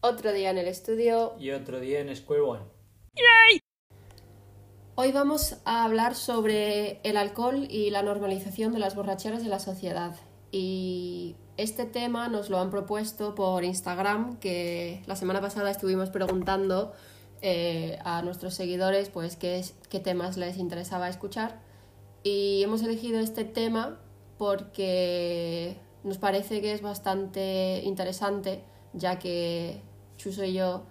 Otro día en el estudio. Y otro día en Square One. Hoy vamos a hablar sobre el alcohol y la normalización de las borracheras en la sociedad. Y este tema nos lo han propuesto por Instagram, que la semana pasada estuvimos preguntando eh, a nuestros seguidores pues qué, qué temas les interesaba escuchar. Y hemos elegido este tema porque nos parece que es bastante interesante, ya que Chuso y yo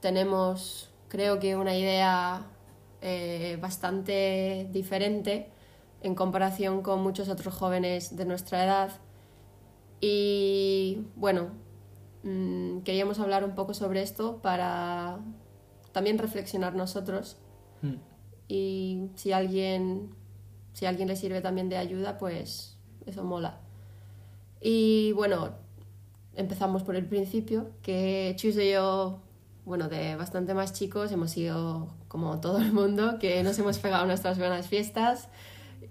tenemos, creo que, una idea eh, bastante diferente en comparación con muchos otros jóvenes de nuestra edad. Y bueno, mmm, queríamos hablar un poco sobre esto para también reflexionar nosotros. Mm. Y si alguien, si a alguien le sirve también de ayuda, pues eso mola. Y bueno, empezamos por el principio, que Chus y yo, bueno, de bastante más chicos, hemos sido como todo el mundo, que nos hemos pegado nuestras buenas fiestas,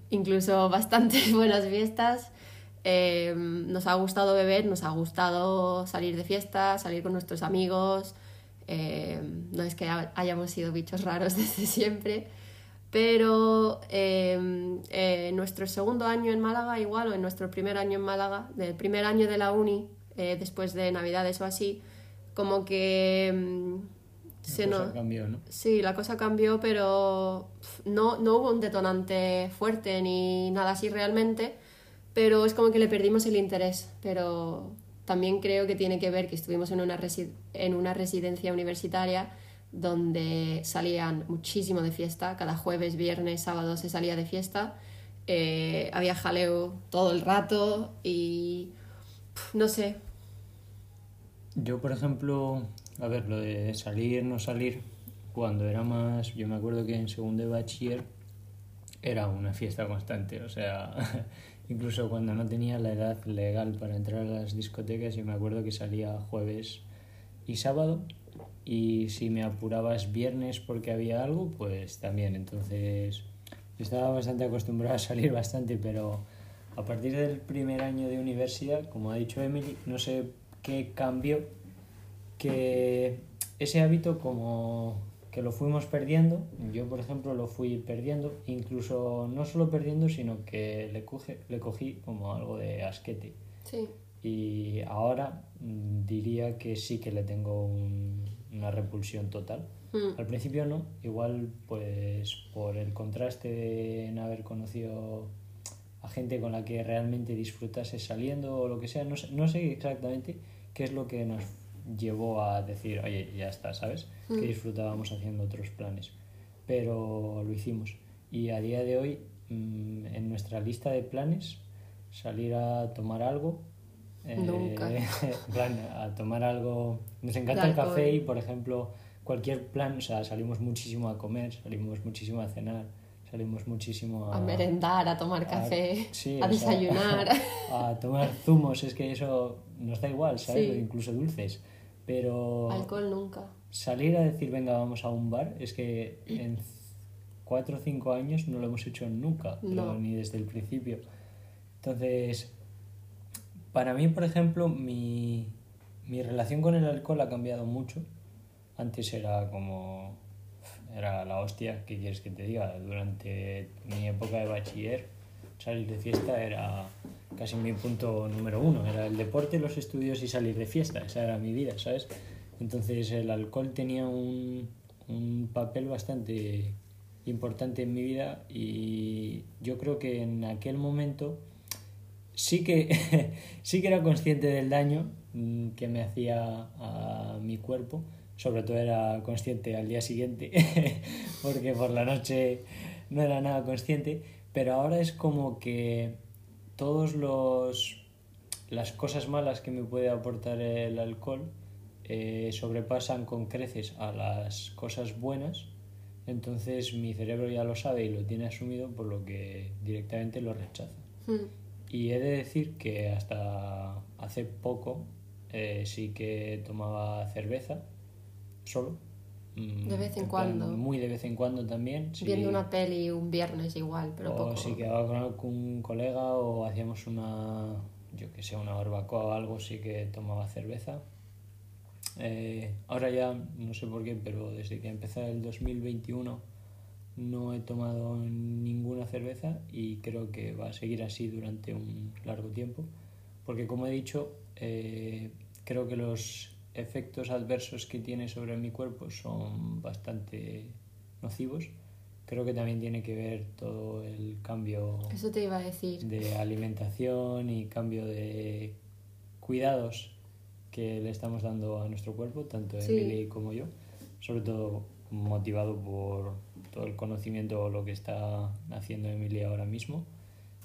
incluso bastantes buenas fiestas. Eh, nos ha gustado beber, nos ha gustado salir de fiesta, salir con nuestros amigos. Eh, no es que hayamos sido bichos raros desde siempre, pero eh, eh, nuestro segundo año en Málaga, igual, o en nuestro primer año en Málaga, del primer año de la uni, eh, después de Navidades o así, como que mm, se La cosa nos- cambió, ¿no? Sí, la cosa cambió, pero no, no hubo un detonante fuerte ni nada así realmente, pero es como que le perdimos el interés. Pero también creo que tiene que ver que estuvimos en una, resi- en una residencia universitaria donde salían muchísimo de fiesta, cada jueves, viernes, sábado se salía de fiesta, eh, había jaleo todo el rato y pf, no sé, Yo, por ejemplo, a ver, lo de salir, no salir, cuando era más, yo me acuerdo que en segundo de bachiller era una fiesta constante, o sea, incluso cuando no tenía la edad legal para entrar a las discotecas, yo me acuerdo que salía jueves y sábado, y si me apurabas viernes porque había algo, pues también, entonces estaba bastante acostumbrado a salir bastante, pero a partir del primer año de universidad, como ha dicho Emily, no sé qué cambió, que ese hábito como que lo fuimos perdiendo, yo por ejemplo lo fui perdiendo, incluso no solo perdiendo, sino que le, coge, le cogí como algo de asquete. sí. Y ahora mm, diría que sí que le tengo un- una repulsión total. Mm. Al principio no, igual pues por el contraste de en haber conocido a gente con la que realmente disfrutase saliendo o lo que sea, no sé, no sé exactamente qué es lo que nos llevó a decir, oye, ya está, ¿sabes? Que Mm. disfrutábamos haciendo otros planes, pero lo hicimos. Y a día de hoy, mm, en nuestra lista de planes, salir a tomar algo. eh, Nunca. plan, a tomar algo. Nos encanta el café y, por ejemplo, cualquier plan, o sea, salimos muchísimo a comer, salimos muchísimo a cenar, salimos muchísimo a, a merendar, a tomar a- café, sí, a o sea, desayunar. a tomar zumos, es que eso nos da igual, ¿sabes? Sí. Incluso dulces. Pero Alcohol nunca. salir a decir, venga, vamos a un bar, es que en cuatro o cinco años no lo hemos hecho nunca, pero ni desde el principio. Entonces, para mí, por ejemplo, mi, mi relación con el alcohol ha cambiado mucho. Antes era como. Era la hostia, ¿qué quieres que te diga? Durante mi época de bachiller, salir de fiesta era casi mi punto número uno. Era el deporte, los estudios y salir de fiesta. Esa era mi vida, ¿sabes? Entonces el alcohol tenía un, un papel bastante importante en mi vida y yo creo que en aquel momento sí que, sí que era consciente del daño mm, que me hacía a mi cuerpo. Sobre todo era consciente al día siguiente, porque por la noche no era nada consciente. Pero ahora es como que todos los las cosas malas que me puede aportar el alcohol eh, sobrepasan con creces a las cosas buenas. Entonces mi cerebro ya lo sabe y lo tiene asumido, por lo que directamente lo rechaza. Mm. Y he de decir que hasta hace poco eh, sí que tomaba cerveza, solo. Mm, De vez en cuando. Muy de vez en cuando también. sí. Viendo una peli un viernes igual, pero o poco. si quedaba con algún un colega o hacíamos una, yo que sé, una barbacoa o algo, sí que tomaba cerveza. eh, ahora ya no sé por qué, pero desde que empecé el 2021 no he tomado ninguna cerveza y creo que va a seguir así durante un largo tiempo, porque como he dicho, eh, creo que los efectos adversos que tiene sobre mi cuerpo son bastante nocivos. Creo que también tiene que ver todo el cambio Eso te iba a decir. de alimentación y cambio de cuidados que le estamos dando a nuestro cuerpo, tanto Sí. Emily como yo, sobre todo motivado por todo el conocimiento o lo que está haciendo Emily ahora mismo.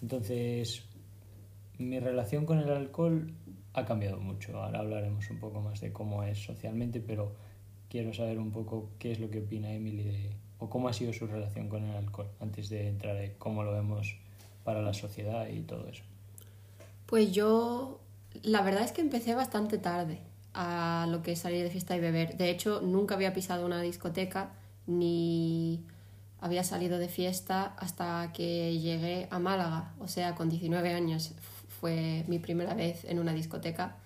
Entonces, mi relación con el alcohol ha cambiado mucho. Ahora hablaremos un poco más de cómo es socialmente, pero quiero saber un poco qué es lo que opina Emily de, o cómo ha sido su relación con el alcohol antes de entrar en cómo lo vemos para la sociedad y todo eso. Pues yo, la verdad es que empecé bastante tarde a lo que es salir de fiesta y beber. De hecho, nunca había pisado una discoteca ni había salido de fiesta hasta que llegué a Málaga. O sea, con 19 años fue mi primera vez en una discoteca.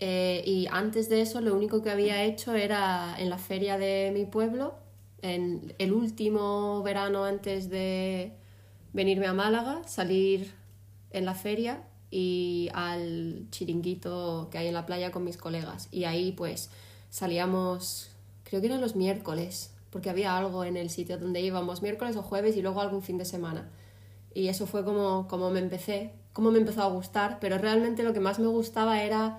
Eh, y antes de eso, lo único que había hecho era en la feria de mi pueblo, en el último verano antes de venirme a Málaga, salir en la feria y al chiringuito que hay en la playa con mis colegas. Y ahí pues salíamos, creo que eran los miércoles, porque había algo en el sitio donde íbamos, miércoles o jueves y luego algún fin de semana. Y eso fue como, como me empecé, como me empezó a gustar, pero realmente lo que más me gustaba era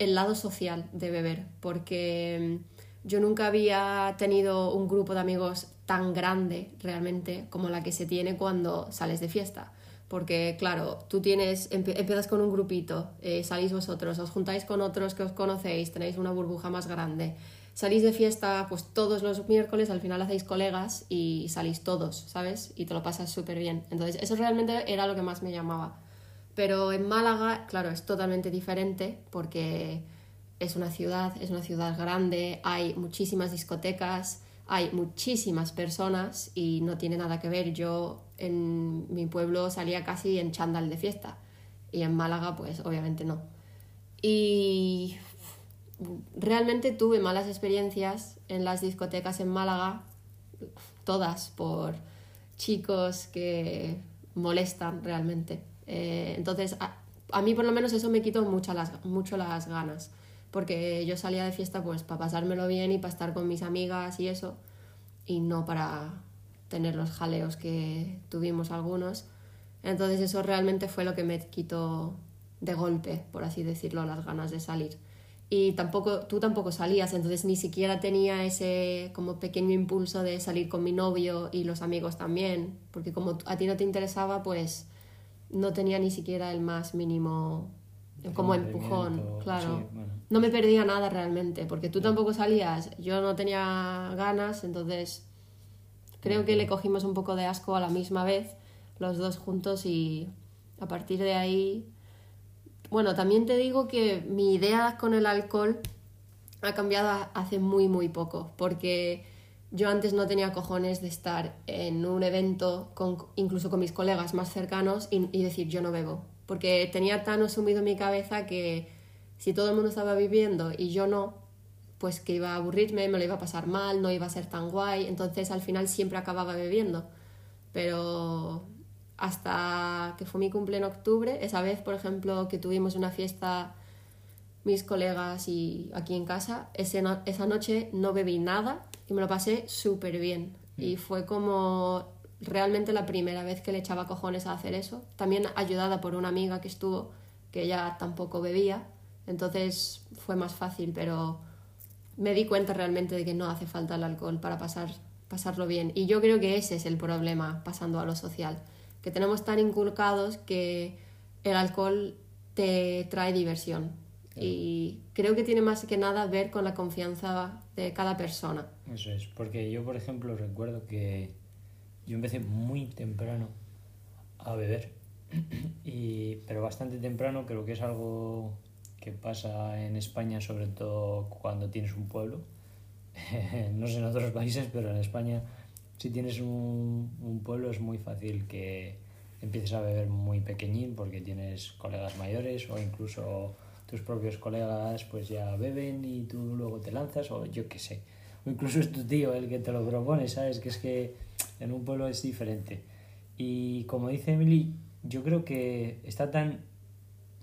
el lado social de beber, porque mm, yo nunca había tenido un grupo de amigos tan grande realmente como la que se tiene cuando sales de fiesta. Porque, claro, tú tienes, empiezas con un grupito, eh, salís vosotros, os juntáis con otros que os conocéis, tenéis una burbuja más grande. Salís de fiesta, pues todos los miércoles, al final hacéis colegas y salís todos, ¿sabes? Y te lo pasas súper bien. Entonces, eso realmente era lo que más me llamaba. Pero en Málaga, claro, es totalmente diferente porque es una ciudad, es una ciudad grande, hay muchísimas discotecas, hay muchísimas personas y no tiene nada que ver. Yo en mi pueblo salía casi en chándal de fiesta y en Málaga pues obviamente no. Y realmente tuve malas experiencias en las discotecas en Málaga, todas por chicos que molestan realmente. Eh, entonces, a, mí por lo menos eso me quitó mucho las, mucho las ganas, porque yo salía de fiesta pues para pasármelo bien y para estar con mis amigas y eso, y no para tener los jaleos que tuvimos algunos. Entonces eso realmente fue lo que me quitó de golpe, por así decirlo, las ganas de salir. Y tampoco, tú tampoco salías, entonces ni siquiera tenía ese como pequeño impulso de salir con mi novio y los amigos también, porque como a ti no te interesaba, pues no tenía ni siquiera el más mínimo como empujón, claro. Sí, bueno. No me perdía nada realmente, porque tú tampoco salías, yo no tenía ganas, entonces creo que le cogimos un poco de asco a la misma vez, los dos juntos, y a partir de ahí bueno, también te digo que mi idea con el alcohol ha cambiado hace muy, muy poco, porque yo antes no tenía cojones de estar en un evento, con, incluso con mis colegas más cercanos, y, decir yo no bebo, porque tenía tan asumido mi cabeza que si todo el mundo estaba viviendo y yo no, pues que iba a aburrirme, me lo iba a pasar mal, no iba a ser tan guay, entonces al final siempre acababa bebiendo. Pero hasta que fue mi cumple en octubre. Esa vez, por ejemplo, que tuvimos una fiesta mis colegas y aquí en casa, ese esa noche no bebí nada y me lo pasé súper bien. Mm. Y fue como realmente la primera vez que le echaba cojones a hacer eso. También ayudada por una amiga que estuvo, que ella tampoco bebía. Entonces fue más fácil, pero me di cuenta realmente de que no hace falta el alcohol para pasar, pasarlo bien. Y yo creo que ese es el problema pasando a lo social que tenemos tan inculcados que el alcohol te trae diversión. Y creo que tiene más que nada ver con la confianza de cada persona. Eso es, porque yo, por ejemplo, recuerdo que yo empecé muy temprano a beber, y, pero bastante temprano, creo que es algo que pasa en España, sobre todo cuando tienes un pueblo. no sé en otros países, pero en España si tienes un, un, pueblo es muy fácil que empieces a beber muy pequeñín porque tienes colegas mayores o incluso tus propios colegas pues ya beben y tú luego te lanzas o yo qué sé. O incluso es tu tío el que te lo propone, ¿sabes? Que es que en un pueblo es diferente. Y como dice Emily, yo creo que está tan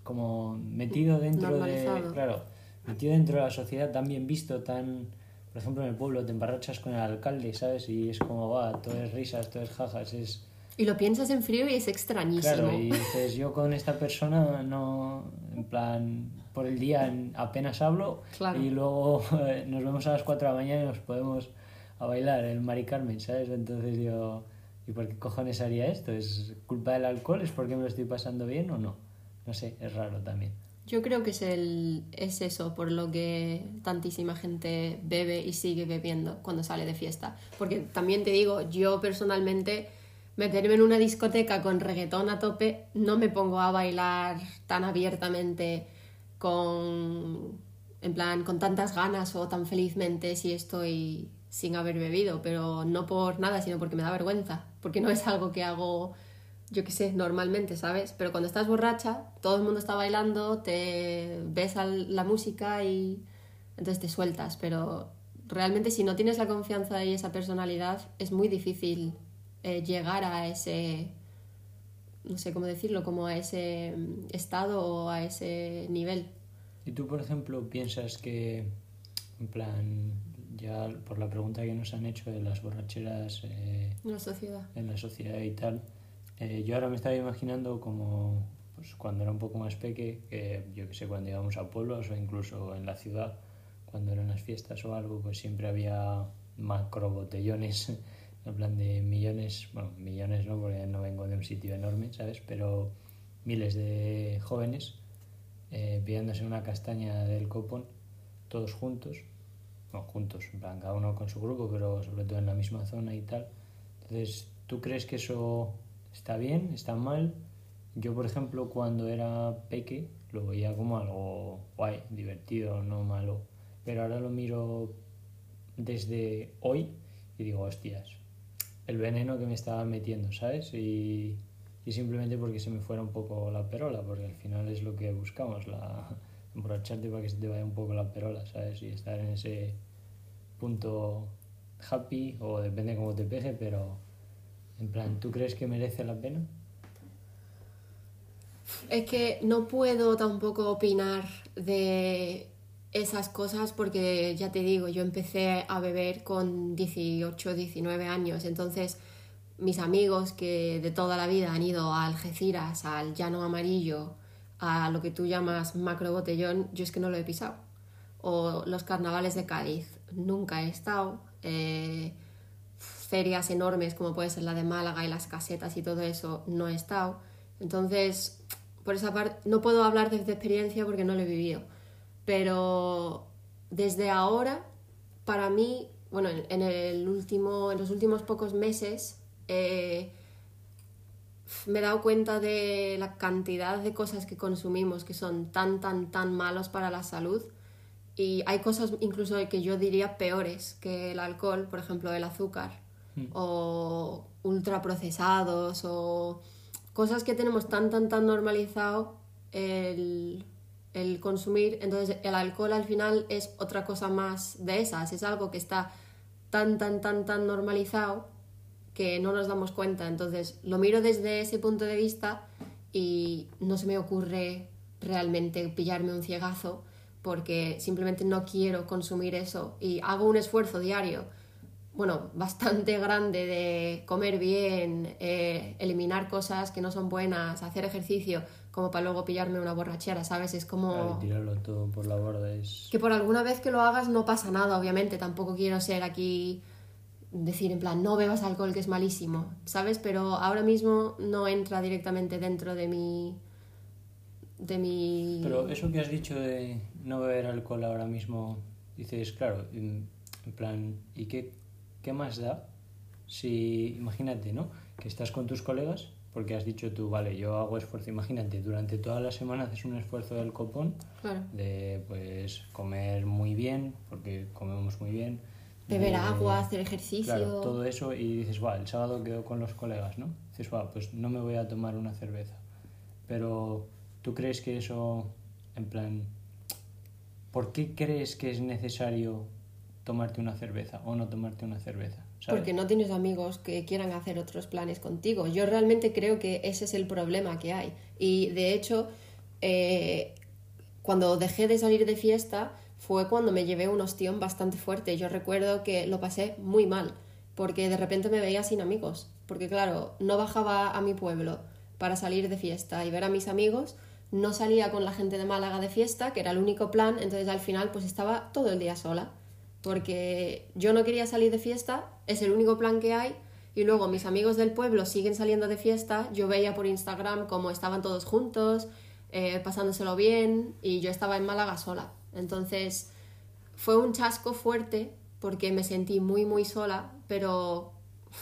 como metido dentro de... Claro, metido dentro de la sociedad, tan bien visto, tan... Por ejemplo, en el pueblo te embarrachas con el alcalde, ¿sabes? Y es como, va, todo es risas, todo es jajas, es y lo piensas en frío y es extrañísimo. Claro, y dices, yo con esta persona no, en plan, por el día apenas hablo y luego nos vemos a las 4 de la mañana y nos podemos a bailar el Mari Carmen, ¿sabes? Entonces yo, ¿y por qué cojones haría esto? ¿Es culpa del alcohol? ¿Es porque me lo estoy pasando bien o no? No sé, es raro también. Yo creo que es, el, es eso por lo que tantísima gente bebe y sigue bebiendo cuando sale de fiesta. Porque también te digo, yo personalmente meterme en una discoteca con reggaetón a tope, no me pongo a bailar tan abiertamente con en plan con tantas ganas o tan felizmente si estoy sin haber bebido, pero no por nada, sino porque me da vergüenza, porque no es algo que hago yo qué sé, normalmente, ¿sabes? Pero cuando estás borracha, todo el mundo está bailando, te ves a la música y entonces te sueltas, pero realmente si no tienes la confianza y esa personalidad es muy difícil eh, llegar a ese, no sé cómo decirlo, como a ese mm, estado o a ese nivel. ¿Y tú, por ejemplo, piensas que, en plan, ya por la pregunta que nos han hecho de las borracheras eh, en la sociedad, en la sociedad y tal, eh, yo ahora me estaba imaginando como pues, cuando era un poco más peque, que yo que sé, cuando íbamos a pueblos o incluso en la ciudad, cuando eran las fiestas o algo, pues siempre había macro botellones en plan de millones, bueno, millones no, porque no vengo de un sitio enorme, ¿sabes? Pero miles de jóvenes eh, pillándose una castaña del copón, todos juntos, no juntos, en plan, cada uno con su grupo, pero sobre todo en la misma zona y tal. Entonces, ¿tú crees que eso está bien, está mal? Yo, por ejemplo, cuando era peque, lo veía como algo guay, divertido, no malo. Pero ahora lo miro desde hoy y digo, hostias, el veneno que me estaba metiendo, ¿sabes? Y, y, simplemente porque se me fuera un poco la perola, porque al final es lo que buscamos, la emborracharte para que se te vaya un poco la perola, ¿sabes? Y estar en ese punto happy, o depende cómo te pegue, pero en plan, ¿tú crees que merece la pena? Es que no puedo tampoco opinar de esas cosas porque ya te digo, yo empecé a beber con 18, 19 años, entonces mis amigos que de toda la vida han ido a Algeciras, al Llano Amarillo, a lo que tú llamas macro botellón, yo es que no lo he pisado. O los carnavales de Cádiz, nunca he estado. Eh, ferias enormes como puede ser la de Málaga y las casetas y todo eso, no he estado. Entonces, por esa parte, no puedo hablar desde experiencia porque no lo he vivido pero desde ahora, para mí, bueno, en, el último, en los últimos pocos meses, eh, me he dado cuenta de la cantidad de cosas que consumimos que son tan, tan, tan malos para la salud. Y hay cosas incluso que yo diría peores que el alcohol, por ejemplo, el azúcar, mm. o ultraprocesados, o cosas que tenemos tan, tan, tan normalizado el el consumir, entonces el alcohol al final es otra cosa más de esas, es algo que está tan, tan, tan, tan normalizado que no nos damos cuenta. Entonces lo miro desde ese punto de vista y no se me ocurre realmente pillarme un ciegazo porque simplemente no quiero consumir eso y hago un esfuerzo diario, bueno, bastante grande de comer bien, eh, eliminar cosas que no son buenas, hacer ejercicio, como para luego pillarme una borrachera, ¿sabes? Es como... tirarlo todo por la borda es... Que por alguna vez que lo hagas no pasa nada, obviamente. Tampoco quiero ser aquí decir en plan, no bebas alcohol que es malísimo, ¿sabes? Pero ahora mismo no entra directamente dentro de mi... de mi... Pero eso que has dicho de no beber alcohol ahora mismo, dices, claro, en plan, ¿y qué, qué más da si, imagínate, ¿no? Que estás con tus colegas porque has dicho tú, vale, yo hago esfuerzo, imagínate, durante toda la semana haces un esfuerzo del copón, de pues comer muy bien, porque comemos muy bien. Beber agua, hacer ejercicio. Claro, todo eso y dices, va, el sábado quedo con los colegas, ¿no? Dices, va, pues no me voy a tomar una cerveza. Pero, ¿tú crees que eso, en plan, ¿por qué crees que es necesario tomarte una cerveza o no tomarte una cerveza? Porque no tienes amigos que quieran hacer otros planes contigo. Yo realmente creo que ese es el problema que hay. Y de hecho, eh, cuando dejé de salir de fiesta fue cuando me llevé un ostión bastante fuerte. Yo recuerdo que lo pasé muy mal, porque de repente me veía sin amigos. Porque claro, no bajaba a mi pueblo para salir de fiesta y ver a mis amigos, no salía con la gente de Málaga de fiesta, que era el único plan, entonces al final pues estaba todo el día sola porque yo no quería salir de fiesta, es el único plan que hay, y luego mis amigos del pueblo siguen saliendo de fiesta, yo veía por Instagram cómo estaban todos juntos, eh, pasándoselo bien, y yo estaba en Málaga sola. Entonces fue un chasco fuerte porque me sentí muy, muy sola, pero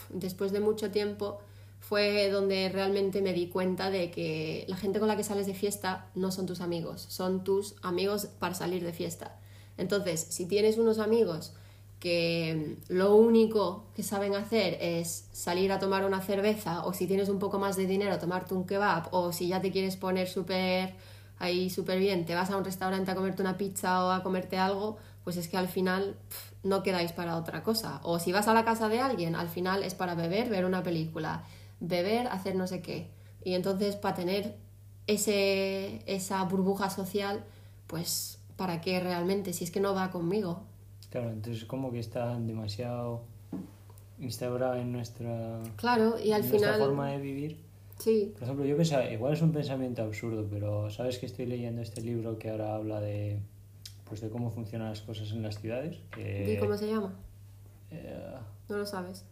después de mucho tiempo fue donde realmente me di cuenta de que la gente con la que sales de fiesta no son tus amigos, son tus amigos para salir de fiesta. Entonces, si tienes unos amigos que lo único que saben hacer es salir a tomar una cerveza o si tienes un poco más de dinero tomarte un kebab o si ya te quieres poner súper ahí súper bien, te vas a un restaurante a comerte una pizza o a comerte algo, pues es que al final no quedáis para otra cosa. O si vas a la casa de alguien, al final es para beber, ver una película, beber, hacer no sé qué. Y entonces para tener ese, esa burbuja social, pues ¿para qué realmente? Si es que no va conmigo. Claro, entonces como que está demasiado instaurado en nuestra, Claro, y al en final... forma de vivir. Sí, Por ejemplo, yo pensaba, igual es un pensamiento absurdo, pero sabes que estoy leyendo este libro que ahora habla de, pues de cómo funcionan las cosas en las ciudades. que, ¿y cómo se llama? eh, No lo sabes.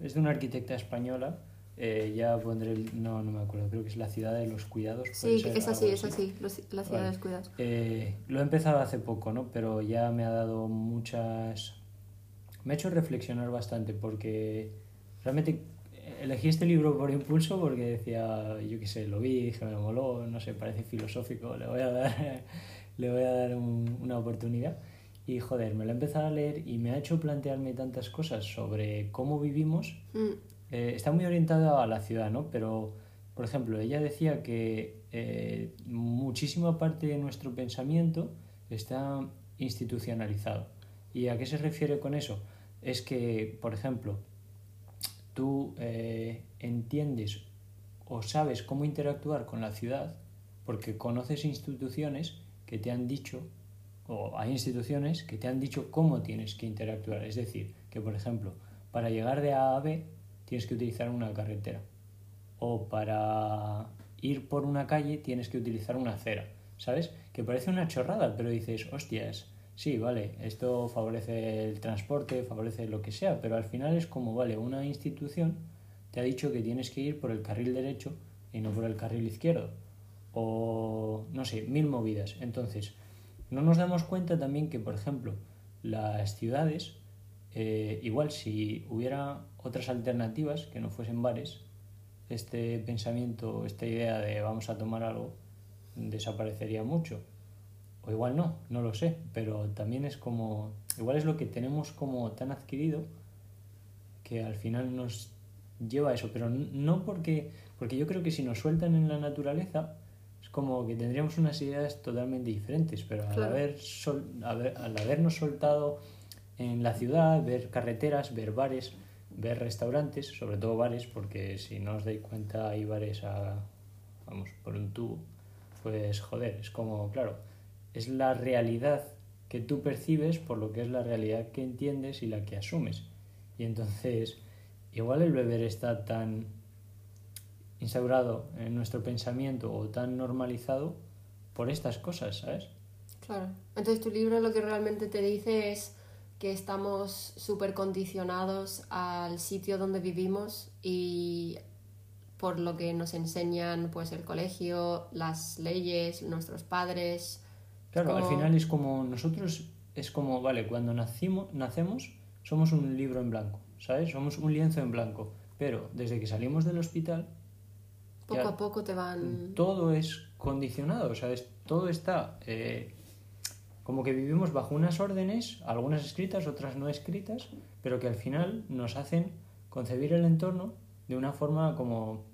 es de una arquitecta española. Eh, ya pondré, el- no, no me acuerdo, creo que es la ciudad de los cuidados. Sí, ser, es así, es así, los- la ciudad Vale. de los cuidados. Eh, lo he empezado hace poco, ¿no? Pero ya me ha dado muchas... Me ha hecho reflexionar bastante porque realmente elegí este libro por impulso porque decía, yo qué sé, lo vi, dije, me moló, no sé, parece filosófico, le voy a dar, le voy a dar un- una oportunidad. Y joder, me lo he empezado a leer y me ha hecho plantearme tantas cosas sobre cómo vivimos Mm, eh, está muy orientada a la ciudad, ¿no? Pero, por ejemplo, ella decía que eh, muchísima parte de nuestro pensamiento está institucionalizado. ¿Y a qué se refiere con eso? Es que, por ejemplo, tú eh, entiendes o sabes cómo interactuar con la ciudad porque conoces instituciones que te han dicho, o hay instituciones que te han dicho cómo tienes que interactuar. Es decir, que, por ejemplo, para llegar de A a B tienes que utilizar una carretera. O para ir por una calle tienes que utilizar una acera. ¿Sabes? Que parece una chorrada, pero dices, hostias, sí, vale, esto favorece el transporte, favorece lo que sea, pero al final es como, vale, una institución te ha dicho que tienes que ir por el carril derecho y no por el carril izquierdo. O, no sé, mil movidas. Entonces, no nos damos cuenta también que, por ejemplo, las ciudades, eh, igual si hubiera otras alternativas que no fuesen bares, este pensamiento, esta idea de vamos a tomar algo, desaparecería mucho. O igual no, no lo sé, pero también es como, igual es lo que tenemos como tan adquirido que al final nos lleva a eso, pero no porque, porque yo creo que si nos sueltan en la naturaleza es como que tendríamos unas ideas totalmente diferentes, pero al, Claro. haber sol- haber- al habernos soltado en la ciudad, ver carreteras, ver bares, ver restaurantes, sobre todo bares, porque si no os dais cuenta hay bares a, vamos, por un tubo, pues joder, es como, claro, es la realidad que tú percibes por lo que es la realidad que entiendes y la que asumes. Y entonces, igual el beber está tan instaurado en nuestro pensamiento o tan normalizado por estas cosas, ¿sabes? Claro. Entonces tu libro lo que realmente te dice es que estamos súper condicionados al sitio donde vivimos y por lo que nos enseñan pues el colegio, las leyes, nuestros padres. Claro, al como- final es como nosotros, es como, vale, cuando nacimos, nacemos somos un libro en blanco, ¿sabes? Somos un lienzo en blanco, pero desde que salimos del hospital Poco a poco te van... todo es condicionado, ¿sabes? Todo está eh, como que vivimos bajo unas órdenes, algunas escritas, otras no escritas, pero que al final nos hacen concebir el entorno de una forma como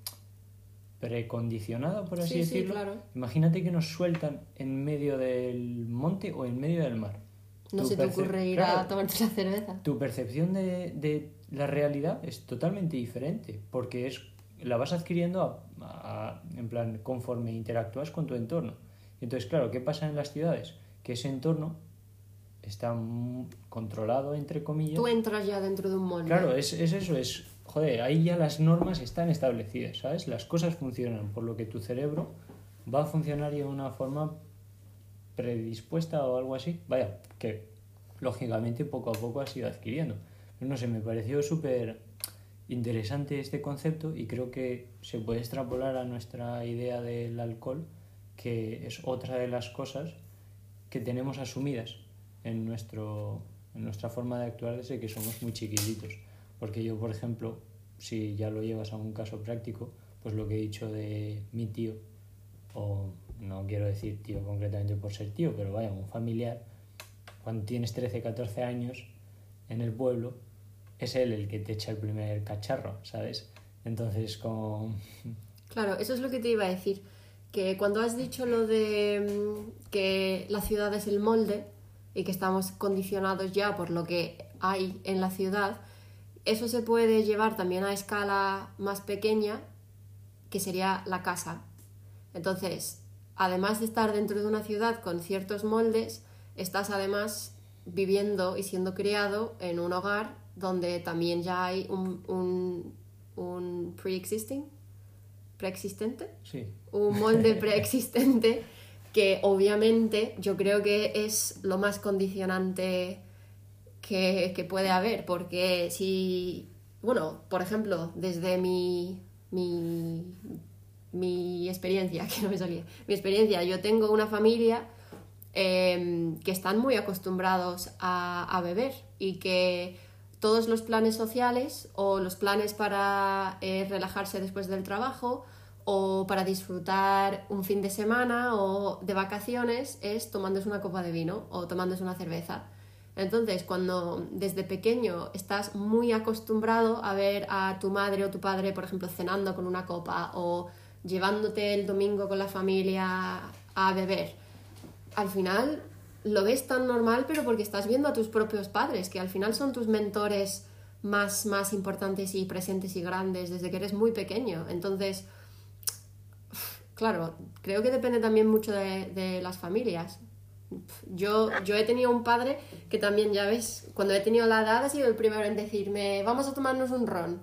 precondicionada, por así Sí, sí, decirlo. claro. Imagínate que nos sueltan en medio del monte o en medio del mar. No Tu se te ocurre ir Claro, a tomarte la cerveza. tu percepción de, de la realidad es totalmente diferente, porque es la vas adquiriendo a- a- en plan conforme interactúas con tu entorno. Entonces, claro, ¿qué pasa en las ciudades? Que ese entorno está controlado, entre comillas. Tú entras ya dentro de un molde. Claro, es, es eso, es, joder, ahí ya las normas están establecidas, ¿sabes? Las cosas funcionan, por lo que tu cerebro va a funcionar de una forma predispuesta o algo así. Vaya, que lógicamente poco a poco has ido adquiriendo. Pero no sé, me pareció súper interesante este concepto y creo que se puede extrapolar a nuestra idea del alcohol, que es otra de las cosas que tenemos asumidas en, nuestro, en nuestra forma de actuar desde que somos muy chiquititos. Porque yo, por ejemplo, si ya lo llevas a un caso práctico, pues lo que he dicho de mi tío, o no quiero decir tío concretamente por ser tío, pero vaya, un familiar, cuando tienes 13, 14 años en el pueblo, es él el que te echa el primer cacharro, ¿sabes? Entonces, como... Claro, eso es lo que te iba a decir. Que cuando has dicho lo de mm, que la ciudad es el molde y que estamos condicionados ya por lo que hay en la ciudad, eso se puede llevar también a escala más pequeña, que sería la casa. Entonces, además de estar dentro de una ciudad con ciertos moldes, estás además viviendo y siendo criado en un hogar donde también ya hay un, un, un pre-existing, preexistente, Sí, un molde preexistente que obviamente yo creo que es lo más condicionante que, que puede haber, porque si, bueno, por ejemplo, desde mi, mi, mi experiencia, que no me salía, mi experiencia, yo tengo una familia eh, que están muy acostumbrados a, a beber y que todos los planes sociales o los planes para eh, relajarse después del trabajo o para disfrutar un fin de semana o de vacaciones es tomándose una copa de vino o tomándose una cerveza. Entonces, cuando desde pequeño estás muy acostumbrado a ver a tu madre o tu padre, por ejemplo, cenando con una copa o llevándote el domingo con la familia a beber, al final lo ves tan normal, pero porque estás viendo a tus propios padres, que al final son tus mentores más, más importantes y presentes y grandes desde que eres muy pequeño. Entonces, claro, creo que depende también mucho de, de las familias. Yo, yo he tenido un padre que también, ya ves, cuando he tenido la edad ha sido el primero en decirme, vamos a tomarnos un ron,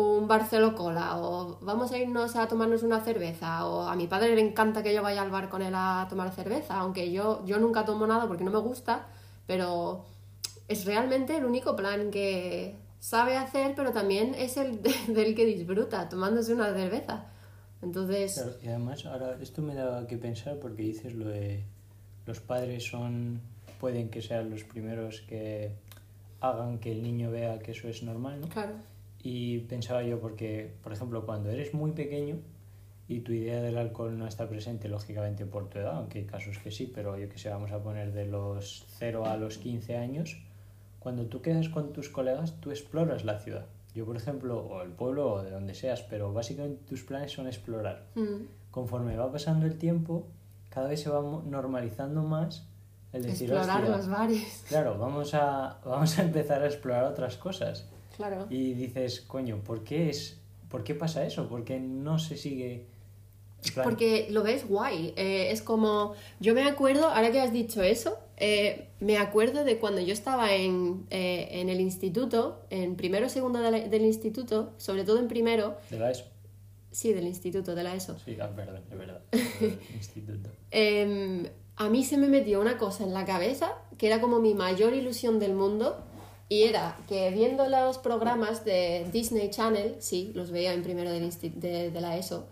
un Barcelo Cola, o vamos a irnos a tomarnos una cerveza, o a mi padre le encanta que yo vaya al bar con él a tomar cerveza, aunque yo, yo nunca tomo nada porque no me gusta, pero es realmente el único plan que sabe hacer, pero también es el de- del que disfruta, tomándose una cerveza. Entonces, Claro, y además ahora esto me da que pensar porque dices lo de los padres son pueden que sean los primeros que hagan que el niño vea que eso es normal, ¿no? claro. Y pensaba yo porque, por ejemplo, cuando eres muy pequeño y tu idea del alcohol no está presente, lógicamente por tu edad, aunque hay casos que sí, pero yo que sé, vamos a poner de los 0 a los 15 años, cuando tú quedas con tus colegas, tú exploras la ciudad. Yo, por ejemplo, o el pueblo o de donde seas, pero básicamente tus planes son explorar. Mm. Conforme va pasando el tiempo, cada vez se va normalizando más el decir, Explorar "Hostia, los bares. claro, vamos a, vamos a empezar a explorar otras cosas. Claro. Y dices, coño, ¿por qué, es, ¿por qué pasa eso? ¿Por qué no se sigue...? Porque lo ves guay. eh, es como. Yo me acuerdo, ahora que has dicho eso, eh, me acuerdo de cuando yo estaba en, eh, en el instituto, en primero o segundo de la- del instituto, sobre todo en primero, ¿De la ESO? sí, del instituto, de la ESO. Sí, ah, perdón, de verdad. Instituto. Em, a mí se me metió una cosa en la cabeza que era como mi mayor ilusión del mundo y era que viendo los programas de Disney Channel, sí, los veía en primero de la ESO,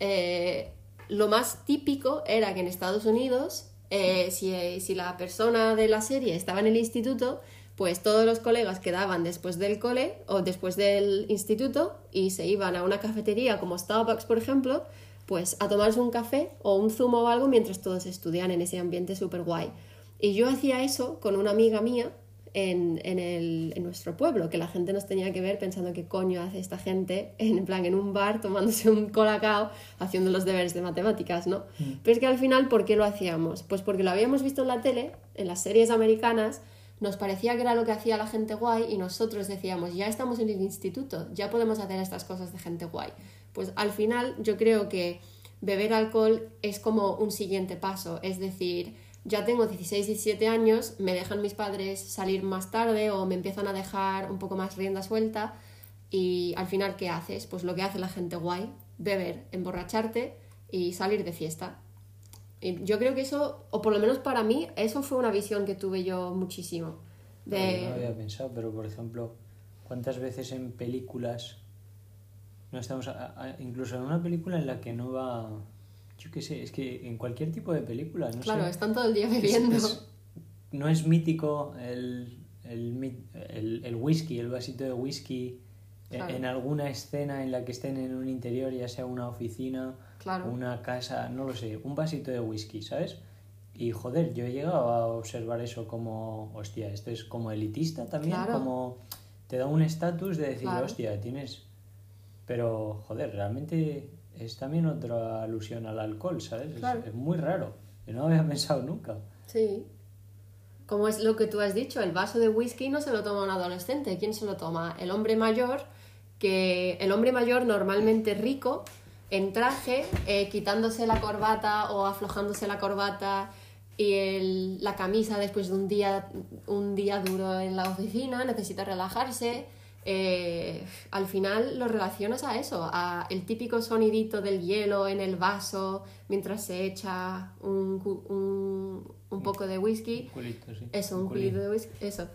eh, lo más típico era que en Estados Unidos, eh, si, si la persona de la serie estaba en el instituto, pues todos los colegas quedaban después del cole o después del instituto y se iban a una cafetería como Starbucks, por ejemplo, pues a tomarse un café o un zumo o algo mientras todos estudian en ese ambiente súper guay. Y yo hacía eso con una amiga mía en, en, el, en nuestro pueblo, que la gente nos tenía que ver pensando qué coño hace esta gente en plan en un bar tomándose un colacao haciendo los deberes de matemáticas, ¿no? Mm. Pero es que al final, ¿por qué lo hacíamos? Pues porque lo habíamos visto en la tele, en las series americanas, nos parecía que era lo que hacía la gente guay y nosotros decíamos, ya estamos en el instituto, ya podemos hacer estas cosas de gente guay. Pues al final yo creo que beber alcohol es como un siguiente paso, es decir, ya tengo 16, 17 años, me dejan mis padres salir más tarde o me empiezan a dejar un poco más rienda suelta y al final ¿qué haces? Pues lo que hace la gente guay, beber, emborracharte y salir de fiesta. Y yo creo que eso, o por lo menos para mí, eso fue una visión que tuve yo muchísimo. De... No había pensado, pero por ejemplo, ¿cuántas veces en películas no estamos, incluso en una película en la que no va, yo qué sé, es que en cualquier tipo de película, no Claro, sé. están todo el día bebiendo. es- no es mítico el, el, el- el whisky, el vasito de whisky e- Claro. en alguna escena en la que estén en un interior, ya sea una oficina, Claro. una casa, no lo sé, un vasito de whisky, ¿sabes? Y joder, yo he llegado a observar eso como, hostia, esto es como elitista también, Claro. como te da un estatus de decir, hostia, tienes... Pero, joder, realmente es también otra alusión al alcohol, ¿sabes? Es- muy raro. Yo no había pensado nunca. Sí. Como es lo que tú has dicho, el vaso de whisky no se lo toma un adolescente. ¿Quién se lo toma? El hombre mayor, que el hombre mayor normalmente rico, en traje, eh, quitándose la corbata o aflojándose la corbata y el- la camisa después de un día, un día duro en la oficina, necesita relajarse. Eh, al final lo relacionas a eso, a el típico sonidito del hielo en el vaso mientras se echa un, un, un poco de whisky. Culito, sí. Eso, un culito de whisky, eso.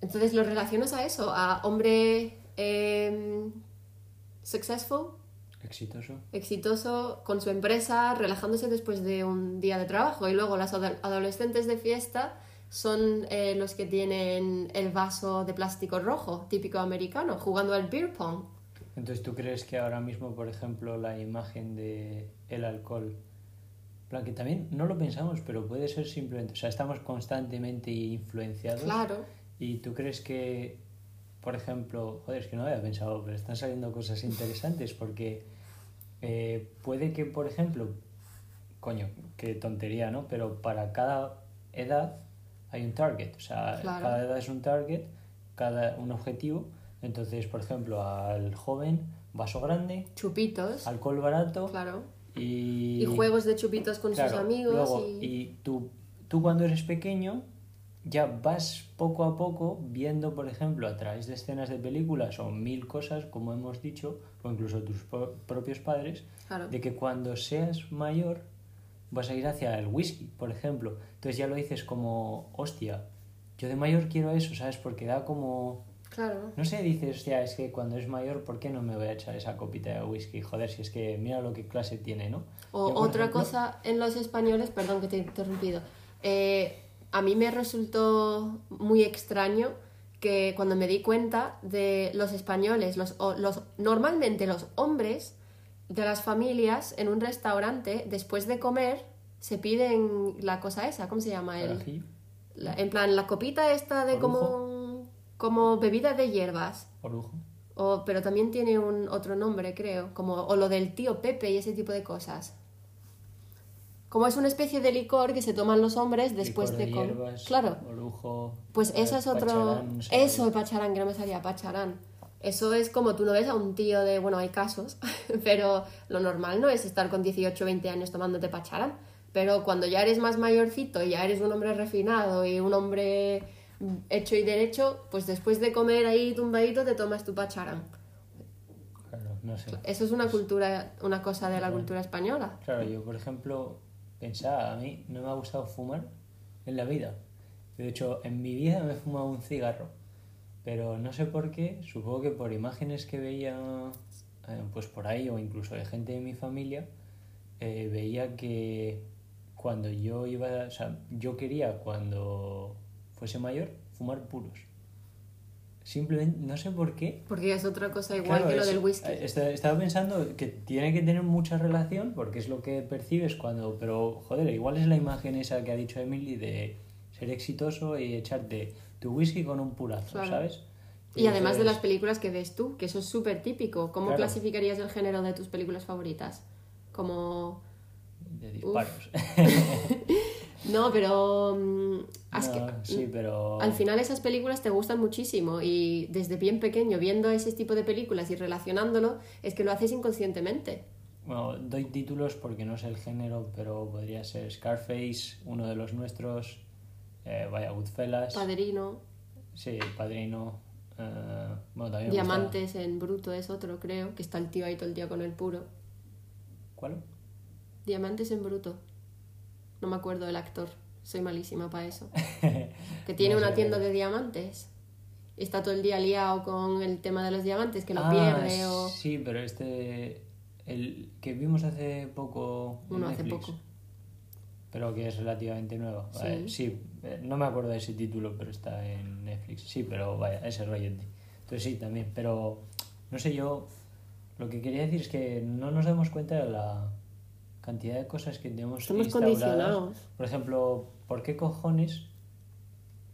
Entonces lo relacionas a eso, a hombre em, successful, Exitoso. exitoso con su empresa, relajándose después de un día de trabajo. Y luego las ado- adolescentes de fiesta son eh, los que tienen el vaso de plástico rojo, típico americano, jugando al beer pong. Entonces, ¿tú crees que ahora mismo, por ejemplo, la imagen de el alcohol, plan que también no lo pensamos, pero puede ser simplemente, o sea, estamos constantemente influenciados. Claro, ¿Y tú crees que, por ejemplo, joder, es que no había pensado, pero están saliendo cosas interesantes porque eh, puede que, por ejemplo, coño, qué tontería, ¿no? Pero para cada edad hay un target, o sea, Claro. cada edad es un target, cada un objetivo. Entonces, por ejemplo, al joven, vaso grande, chupitos, alcohol barato claro. y... Y juegos de chupitos con sus Claro, amigos. luego, y... y tú, tú cuando eres pequeño ya vas poco a poco viendo, por ejemplo, a través de escenas de películas o mil cosas, como hemos dicho, o incluso tus pro- propios padres, Claro. de que cuando seas mayor vas a ir hacia el whisky, por ejemplo. Entonces ya lo dices como, hostia, yo de mayor quiero eso, ¿sabes? Porque da como... Claro. No sé, dices, hostia, es que cuando es mayor, ¿por qué no me voy a echar esa copita de whisky? Joder, si es que mira lo que clase tiene, ¿no? O Yo, otra ejemplo- cosa en los españoles, perdón que te he interrumpido, eh, a mí me resultó muy extraño que cuando me di cuenta de los españoles, los, los, normalmente los hombres de las familias en un restaurante, después de comer, se piden la cosa esa, ¿cómo se llama? El, la- en plan, la copita esta de como, como bebida de hierbas. orujo. O, pero también tiene un otro nombre, creo, como, o lo del tío Pepe y ese tipo de cosas. Como es una especie de licor que se toman los hombres después Licor de de comer. Claro, orujo. pues eh, eso es otro. pacharán, no sé. Eso, el pacharán, que no me salía pacharán. Eso es como tú no ves a un tío de. Bueno, hay casos, pero lo normal no es estar con 18 o 20 años tomándote pacharán. Pero cuando ya eres más mayorcito y ya eres un hombre refinado y un hombre hecho y derecho, pues después de comer ahí tumbadito te tomas tu pacharán. Claro, no sé. Eso es una cultura, una cosa de la cultura española. Claro, yo, por ejemplo, pensaba, a mí no me ha gustado fumar en la vida. De hecho, en mi vida me he fumado un cigarro. Pero no sé por qué, supongo que por imágenes que veía eh, pues por ahí o incluso de gente de mi familia, eh, veía que cuando yo iba, o sea, yo quería cuando fuese mayor fumar puros. Simplemente, no sé por qué, Porque es otra cosa igual Claro, que lo es- del whisky. eh, esta- Estaba pensando que tiene que tener mucha relación porque es lo que percibes cuando. Pero, joder, igual es la imagen esa que ha dicho Emily de ser exitoso y echarte tu whisky con un purazo, Claro. ¿sabes? Y además de las películas que ves tú, que eso es súper típico. ¿Cómo Claro. clasificarías el género de tus películas favoritas? Como... De disparos. No, pero... mm, has No, que- sí, pero... Al final esas películas te gustan muchísimo y desde bien pequeño viendo ese tipo de películas y relacionándolo es que lo haces inconscientemente. Bueno, doy títulos porque no sé el género, pero podría ser Scarface, uno de los nuestros, eh, vaya, Goodfellas, Padrino, sí, Padrino, eh, bueno, también Diamantes en Bruto es otro, creo, que está el tío ahí todo el día con el puro. ¿Cuál? Diamantes en Bruto. No me acuerdo del actor, soy malísima para eso. Que tiene No una tienda de diamantes. Y está todo el día liado con el tema de los diamantes, que lo Ah, pierde o... Sí, pero este, el que vimos hace poco Uno hace poco. pero que es relativamente nuevo. Sí. Vale, sí, no me acuerdo de ese título, pero está en Netflix. Sí, pero vaya, ese rollo. Entonces sí, también, pero no sé, yo lo que quería decir es que no nos damos cuenta de la cantidad de cosas que tenemos Estamos instauradas. condicionados. Por ejemplo, ¿por qué cojones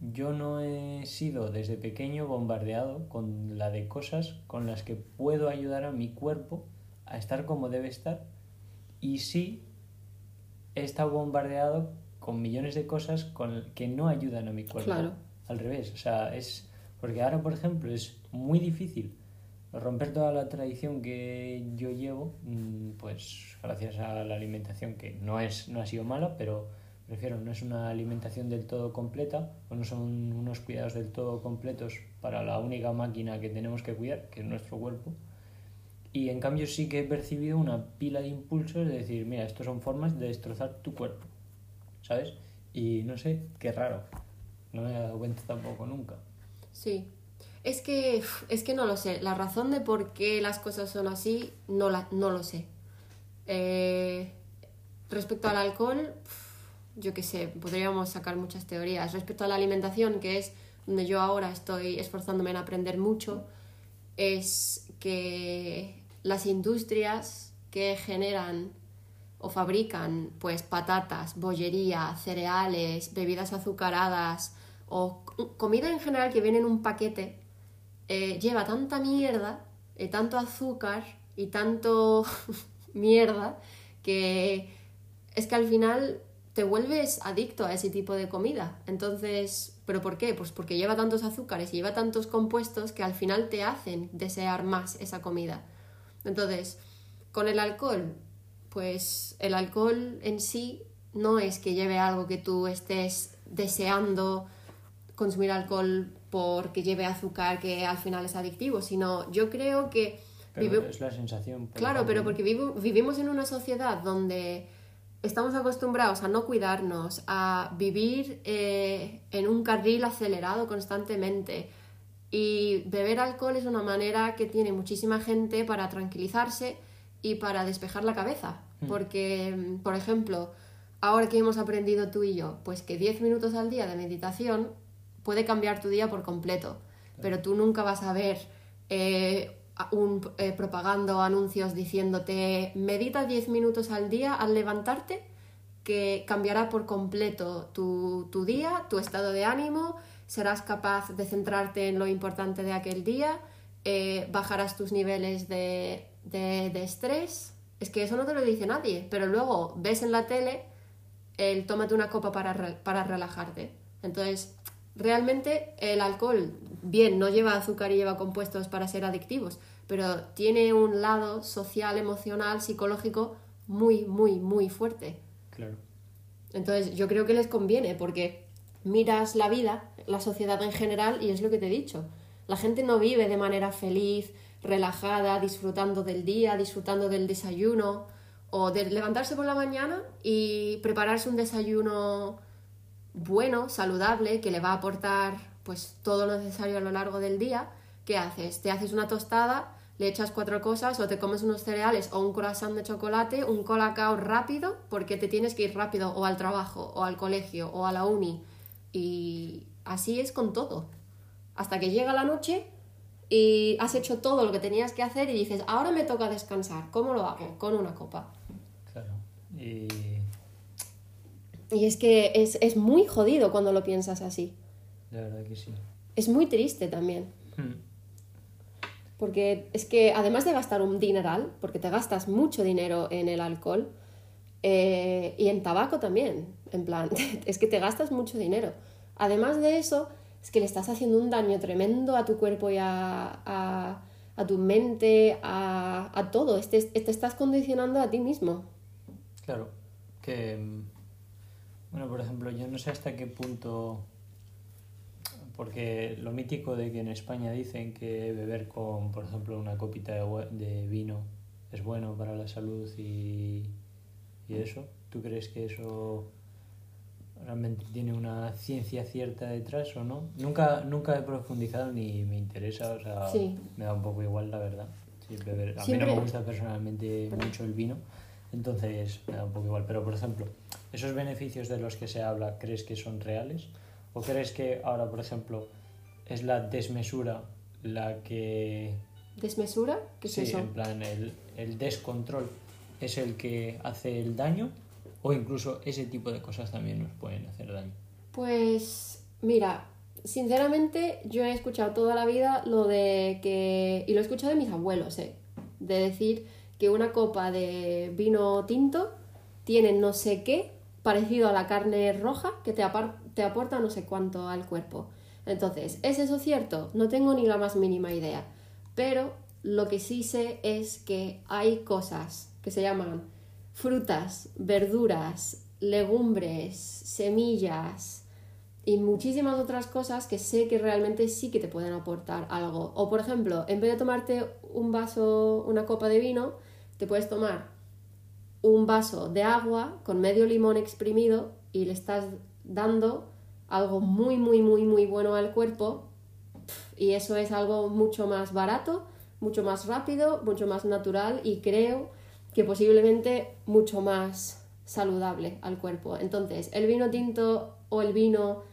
yo no he sido desde pequeño bombardeado con la de cosas con las que puedo ayudar a mi cuerpo a estar como debe estar? Y sí he estado bombardeado con millones de cosas con que no ayudan a mi cuerpo. Claro. Al revés, o sea, es porque ahora, por ejemplo, es muy difícil romper toda la tradición que yo llevo, mm, pues gracias a la alimentación que no es no ha sido mala, pero prefiero no es una alimentación del todo completa o no son unos cuidados del todo completos para la única máquina que tenemos que cuidar, que es nuestro cuerpo. Y en cambio sí que he percibido una pila de impulsos de decir, mira, estos son formas de destrozar tu cuerpo, ¿sabes? Y no sé, qué raro. No me he dado cuenta tampoco nunca. Sí. Es que, es que no lo sé. La razón de por qué las cosas son así, no, la, no lo sé. Eh, respecto al alcohol, yo qué sé, podríamos sacar muchas teorías. Respecto a la alimentación, que es donde yo ahora estoy esforzándome en aprender mucho, es que las industrias que generan o fabrican pues patatas, bollería, cereales, bebidas azucaradas o comida en general que viene en un paquete eh, lleva tanta mierda, y tanto azúcar y tanto mierda que es que al final te vuelves adicto a ese tipo de comida. Entonces, ¿pero por qué? Pues porque lleva tantos azúcares y lleva tantos compuestos que al final te hacen desear más esa comida. Entonces, con el alcohol, pues el alcohol en sí no es que lleve algo que tú estés deseando consumir alcohol porque lleve azúcar que al final es adictivo, sino yo creo que Pero vive- es la sensación. Claro, pero porque vivo- vivimos en una sociedad donde estamos acostumbrados a no cuidarnos, a vivir eh, en un carril acelerado constantemente. Y beber alcohol es una manera que tiene muchísima gente para tranquilizarse y para despejar la cabeza. Porque, mm, por ejemplo, ahora que hemos aprendido tú y yo, pues que 10 minutos al día de meditación puede cambiar tu día por completo. Pero tú nunca vas a ver eh, un eh, propaganda o anuncios diciéndote medita 10 minutos al día al levantarte que cambiará por completo tu, tu día, tu estado de ánimo, serás capaz de centrarte en lo importante de aquel día, eh, bajarás tus niveles de, de- de estrés. Es que eso no te lo dice nadie, pero luego ves en la tele el tómate una copa para, para relajarte. Entonces, realmente el alcohol, bien, no lleva azúcar y lleva compuestos para ser adictivos, pero tiene un lado social, emocional, psicológico muy, muy, muy fuerte. Claro. Entonces, yo creo que les conviene porque miras la vida, la sociedad en general, y es lo que te he dicho. La gente no vive de manera feliz, relajada, disfrutando del día, disfrutando del desayuno, o de levantarse por la mañana y prepararse un desayuno bueno, saludable, que le va a aportar pues todo lo necesario a lo largo del día. ¿Qué haces? Te haces una tostada, le echas cuatro cosas o te comes unos cereales o un croissant de chocolate, un colacao rápido, porque te tienes que ir rápido o al trabajo o al colegio o a la uni. Y así es con todo. Hasta que llega la noche y has hecho todo lo que tenías que hacer y dices, ahora me toca descansar. ¿Cómo lo hago? Con una copa. Claro. Y Y es que es, es muy jodido cuando lo piensas así. La verdad que sí. Es muy triste también. Hmm. Porque es que además de gastar un dineral, porque te gastas mucho dinero en el alcohol eh, y en tabaco también, en plan, es que te gastas mucho dinero. Además de eso, es que le estás haciendo un daño tremendo a tu cuerpo y a, a, tu mente, a, a todo. Este, te estás condicionando a ti mismo. Claro, que... mm, Bueno, por ejemplo, yo no sé hasta qué punto... Porque lo mítico de que en España dicen que beber con, por ejemplo, una copita de, de vino es bueno para la salud y, y eso. ¿Tú crees que eso realmente tiene una ciencia cierta detrás o no? Nunca, nunca he profundizado ni me interesa, o sea, Sí. me da un poco igual, la verdad. Beber- A mí Siempre- no me gusta personalmente mucho el vino, entonces me da un poco igual. Pero, por ejemplo, ¿esos beneficios de los que se habla crees que son reales? ¿O crees que ahora, por ejemplo, es la desmesura la que... ¿Desmesura? ¿Qué es sí, eso? en plan, el, el descontrol es el que hace el daño? ¿O incluso ese tipo de cosas también nos pueden hacer daño? Pues mira, sinceramente yo he escuchado toda la vida lo de que, y lo he escuchado de mis abuelos, ¿eh? de decir que una copa de vino tinto tiene no sé qué parecido a la carne roja que te, te aporta no sé cuánto al cuerpo. Entonces, ¿es eso cierto? No tengo ni la más mínima idea. Pero lo que sí sé es que hay cosas que se llaman frutas, verduras, legumbres, semillas y muchísimas otras cosas que sé que realmente sí que te pueden aportar algo. O por ejemplo, en vez de tomarte un vaso, una copa de vino, te puedes tomar un vaso de agua con medio limón exprimido y le estás dando algo muy, muy, muy, muy bueno al cuerpo y eso es algo mucho más barato, mucho más rápido, mucho más natural y creo que posiblemente mucho más saludable al cuerpo. Entonces, ¿el vino tinto o el vino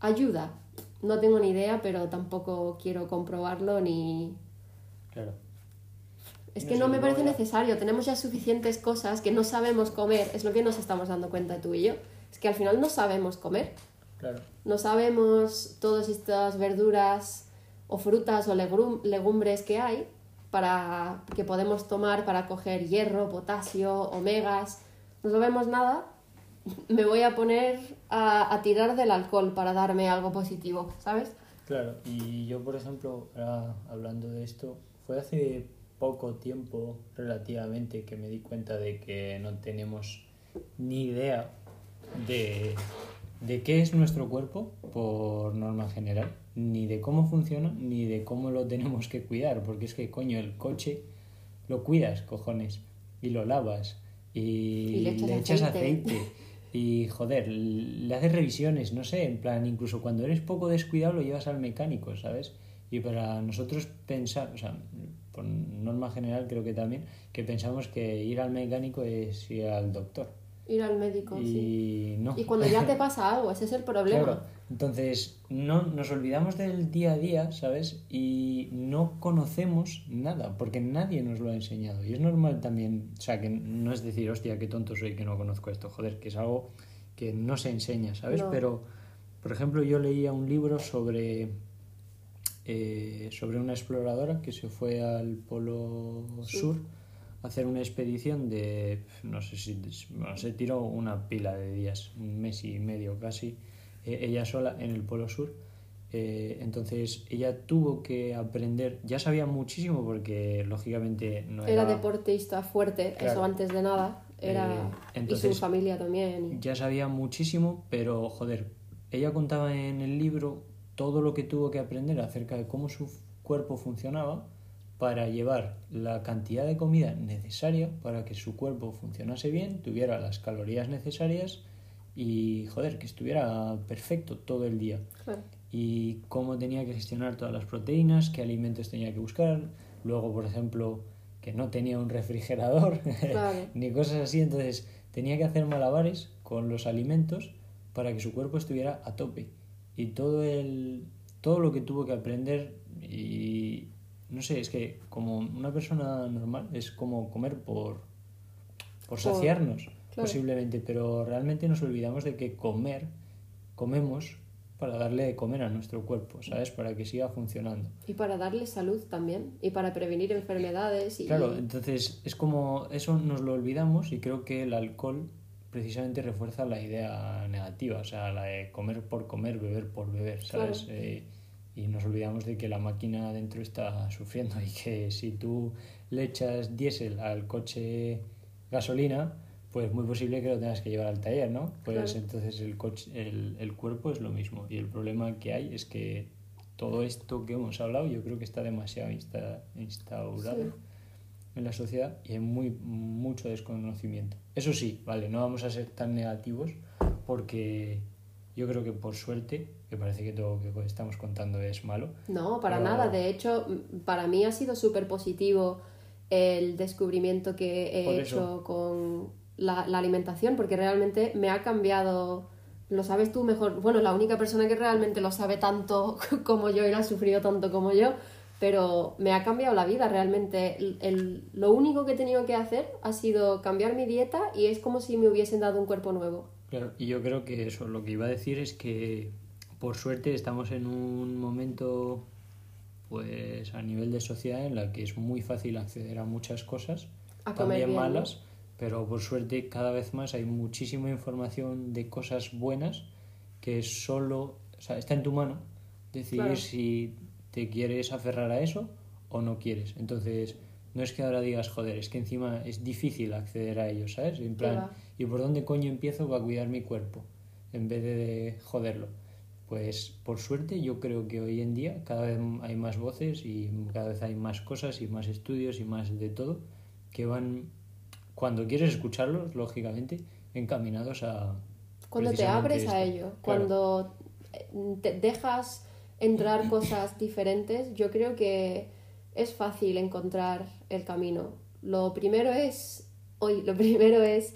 ayuda? No tengo ni idea, pero tampoco quiero comprobarlo ni... Claro. Es que no me parece necesario. Tenemos ya suficientes cosas que no sabemos comer. Es lo que nos estamos dando cuenta tú y yo. Es que al final no sabemos comer. Claro. No sabemos todas estas verduras o frutas o legumbres que hay para que podemos tomar para coger hierro, potasio, omegas. No sabemos nada. Me voy a poner a, tirar del alcohol para darme algo positivo, ¿sabes? Claro, y yo por ejemplo, ahora hablando de esto, fue hace poco tiempo relativamente que me di cuenta de que no tenemos ni idea de, de qué es nuestro cuerpo por norma general, ni de cómo funciona, ni de cómo lo tenemos que cuidar, porque es que coño, el coche lo cuidas, cojones, y lo lavas, y, Y le echas aceite. aceite. Y joder, le haces revisiones, no sé, en plan, incluso cuando eres poco descuidado lo llevas al mecánico, ¿sabes? Y para nosotros pensar, o sea, por norma general creo que también, que pensamos que ir al mecánico es ir al doctor. Ir al médico, y sí. no. Y cuando ya te pasa algo, ese es el problema. Claro, entonces no, nos olvidamos del día a día, ¿sabes? Y no conocemos nada, porque nadie nos lo ha enseñado. Y es normal también, o sea, que no es decir, hostia, qué tonto soy que no conozco esto, joder, que es algo que no se enseña, ¿sabes? No. Pero, por ejemplo, yo leía un libro sobre, eh, sobre una exploradora que se fue al Polo Sí. Sur a hacer una expedición de, no sé si, bueno, se tiró una pila de días, un mes y medio casi, eh, ella sola en el Polo Sur. Eh, entonces ella tuvo que aprender, ya sabía muchísimo porque lógicamente no Era era, deportista fuerte, Claro. eso antes de nada. Era... Eh, y su familia también. y- ya sabía muchísimo, pero joder, ella contaba en el libro todo lo que tuvo que aprender acerca de cómo su cuerpo funcionaba para llevar la cantidad de comida necesaria para que su cuerpo funcionase bien, tuviera las calorías necesarias y joder, que estuviera perfecto todo el día. Claro. Y cómo tenía que gestionar todas las proteínas, qué alimentos tenía que buscar, luego por ejemplo que no tenía un refrigerador Claro. ni cosas así, entonces tenía que hacer malabares con los alimentos para que su cuerpo estuviera a tope. Y todo el todo lo que tuvo que aprender y no sé, es que como una persona normal es como comer por por Por- saciarnos. posiblemente, pero realmente nos olvidamos de que comer, comemos para darle de comer a nuestro cuerpo, ¿sabes? Para que siga funcionando. Y para darle salud también, y para prevenir enfermedades. Y... Claro, entonces es como eso nos lo olvidamos y creo que el alcohol precisamente refuerza la idea negativa, o sea, la de comer por comer, beber por beber, ¿sabes? Eh, y nos olvidamos de que la máquina dentro está sufriendo y que si tú le echas diésel al coche gasolina, pues muy posible que lo tengas que llevar al taller, ¿no? Pues entonces el, coche, el, el, cuerpo es lo mismo. Y el problema que hay es que todo esto que hemos hablado yo creo que está demasiado insta, instaurado en la sociedad y hay muy, mucho desconocimiento. Eso sí, vale, no vamos a ser tan negativos porque yo creo que por suerte, que parece que todo lo que estamos contando es malo. No, para nada. De hecho, para mí ha sido súper positivo el descubrimiento que he hecho con la, alimentación, porque realmente me ha cambiado, lo sabes tú mejor, bueno, la única persona que realmente lo sabe tanto como yo y lo ha sufrido tanto como yo, pero me ha cambiado la vida realmente. El, lo único que he tenido que hacer ha sido cambiar mi dieta y es como si me hubiesen dado un cuerpo nuevo. Claro, y yo creo que eso, lo que iba a decir es que por suerte estamos en un momento pues a nivel de sociedad en la que es muy fácil acceder a muchas cosas, también malas, pero por suerte cada vez más hay muchísima información de cosas buenas que solo, o sea, está en tu mano decidir si te quieres aferrar a eso o no quieres. Entonces, no es que ahora digas, joder, es que encima es difícil acceder a ello, ¿sabes? En plan, ¿y por dónde coño empiezo para cuidar mi cuerpo? En vez de joderlo. Pues por suerte yo creo que hoy en día cada vez hay más voces y cada vez hay más cosas y más estudios y más de todo que van cuando quieres escucharlos, lógicamente, encaminados a... Cuando te abres a ello, cuando eh, te dejas entrar cosas diferentes, yo creo que es fácil encontrar el camino. Lo primero es, hoy, lo primero es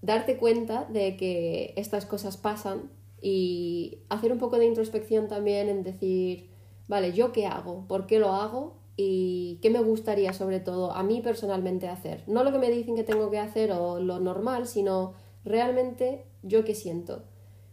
darte cuenta de que estas cosas pasan y hacer un poco de introspección también en decir, vale, ¿yo qué hago? ¿Por qué lo hago? Y qué me gustaría sobre todo a mí personalmente hacer. No lo que me dicen que tengo que hacer o lo normal, sino realmente yo qué siento.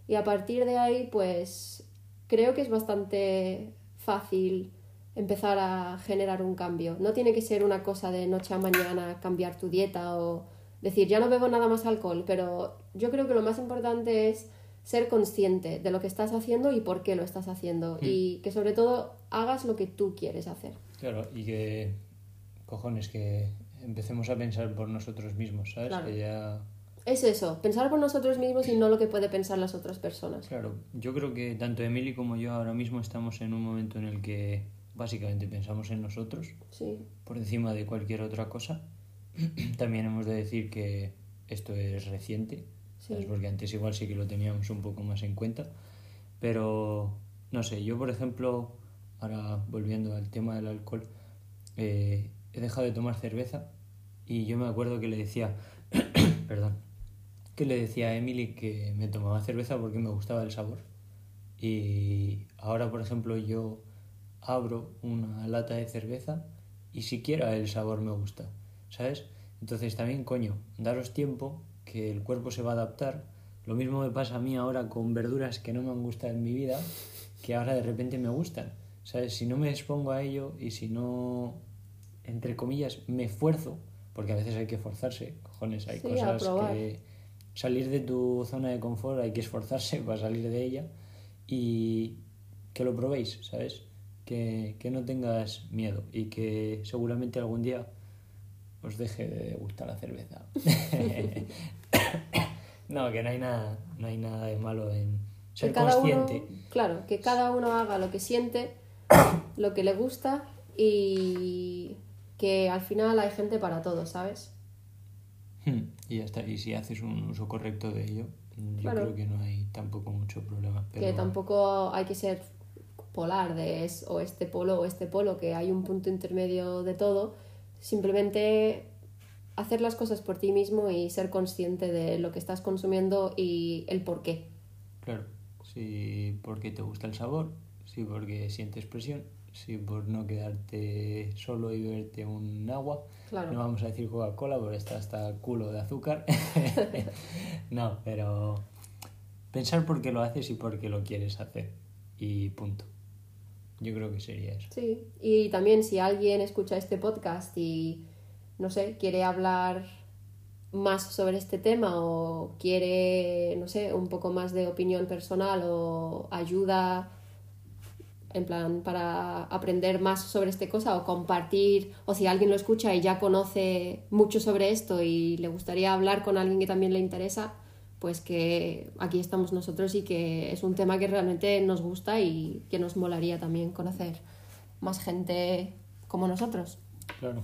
Y a partir de ahí, pues creo que es bastante fácil empezar a generar un cambio. No tiene que ser una cosa de noche a mañana cambiar tu dieta o decir ya no bebo nada más alcohol, pero yo creo que lo más importante es ser consciente de lo que estás haciendo y por qué lo estás haciendo mm. y que sobre todo hagas lo que tú quieres hacer. Claro, y que, cojones, que empecemos a pensar por nosotros mismos, ¿sabes? Que ya... Es eso, pensar por nosotros mismos y no lo que puede pensar las otras personas. Claro, yo creo que tanto Emily como yo ahora mismo estamos en un momento en el que básicamente pensamos en nosotros sí. por encima de cualquier otra cosa. También hemos de decir que esto es reciente, porque antes igual sí que lo teníamos un poco más en cuenta, pero no sé, yo por ejemplo ahora volviendo al tema del alcohol, eh, he dejado de tomar cerveza y yo me acuerdo que le decía, perdón, que le decía a Emily que me tomaba cerveza porque me gustaba el sabor. Y ahora, por ejemplo, yo abro una lata de cerveza y siquiera el sabor me gusta, ¿sabes? Entonces también, coño, daros tiempo, que el cuerpo se va a adaptar. Lo mismo me pasa a mí ahora con verduras que no me han gustado en mi vida, que ahora de repente me gustan. ¿Sabes? Si no me expongo a ello y si no, entre comillas, me esfuerzo, porque a veces hay que esforzarse, cojones, hay cosas que salir de tu zona de confort, hay que esforzarse para salir de ella y que lo probéis, ¿sabes? Que, que no tengas miedo y que seguramente algún día os deje de gustar la cerveza. no, que no hay nada, no hay nada de malo en ser consciente. claro, que cada uno haga lo que siente lo que le gusta y que al final hay gente para todo, ¿sabes? Hmm, y ya está. Y si haces un uso correcto de ello, yo creo que no hay tampoco mucho problema. Que tampoco hay que ser polar de es o este polo o este polo, que hay un punto intermedio de todo. Simplemente hacer las cosas por ti mismo y ser consciente de lo que estás consumiendo y el por qué. Claro, si porque te gusta el sabor, sí porque sientes presión sí, por no quedarte solo y beberte un agua. Claro. No vamos a decir Coca-Cola porque está hasta el culo de azúcar. no, pero pensar por qué lo haces y por qué lo quieres hacer. Y punto. Yo creo que sería eso. Sí, y también si alguien escucha este podcast y, no sé, quiere hablar más sobre este tema o quiere, no sé, un poco más de opinión personal o ayuda en plan para aprender más sobre esta cosa o compartir o si alguien lo escucha y ya conoce mucho sobre esto y le gustaría hablar con alguien que también le interesa, pues que aquí estamos nosotros y que es un tema que realmente nos gusta y que nos molaría también conocer más gente como nosotros. Claro.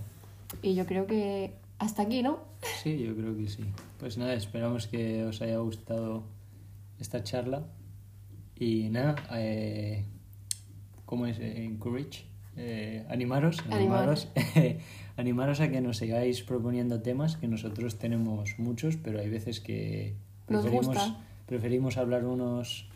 Y yo creo que hasta aquí, ¿no? Sí, yo creo que sí. Pues nada, esperamos que os haya gustado esta charla. Y nada, eh, ¿cómo es? Eh, encourage. Eh, animaros, animaros, animaros a que nos sigáis proponiendo temas, que nosotros tenemos muchos, pero hay veces que preferimos, preferimos hablar unos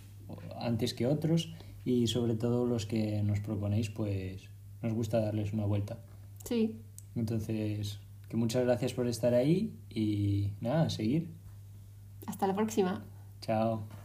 antes que otros y sobre todo los que nos proponéis, pues nos gusta darles una vuelta. Sí. Entonces, que muchas gracias por estar ahí y nada, a seguir. Hasta la próxima. Chao.